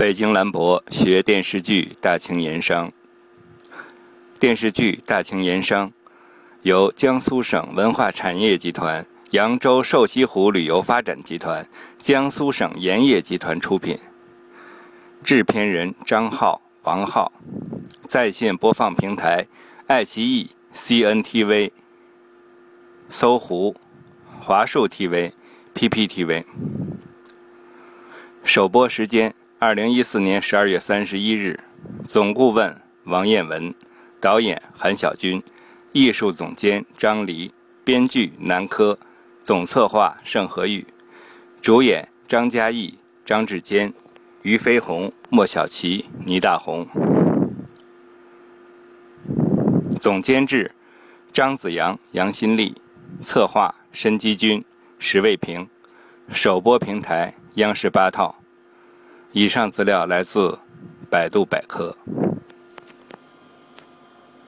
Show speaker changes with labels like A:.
A: 北京兰博学电视剧大清盐商。电视剧大清盐商由江苏省文化产业集团、扬州瘦西湖旅游发展集团、江苏省盐业集团出品。制片人张浩、王浩。在线播放平台：爱奇艺、CNTV、搜狐、华数 TV、PPTV。首播时间：二零一四年十二月三十一日。总顾问王彦文，导演韩小军，艺术总监张黎，编剧南柯，总策划盛和玉，主演张嘉译、张志坚、于飞鸿、莫小琪、倪大红。总监制张子阳、杨新立，策划申基军、石卫平，首播平台。央视八套。以上资料来自百度百科。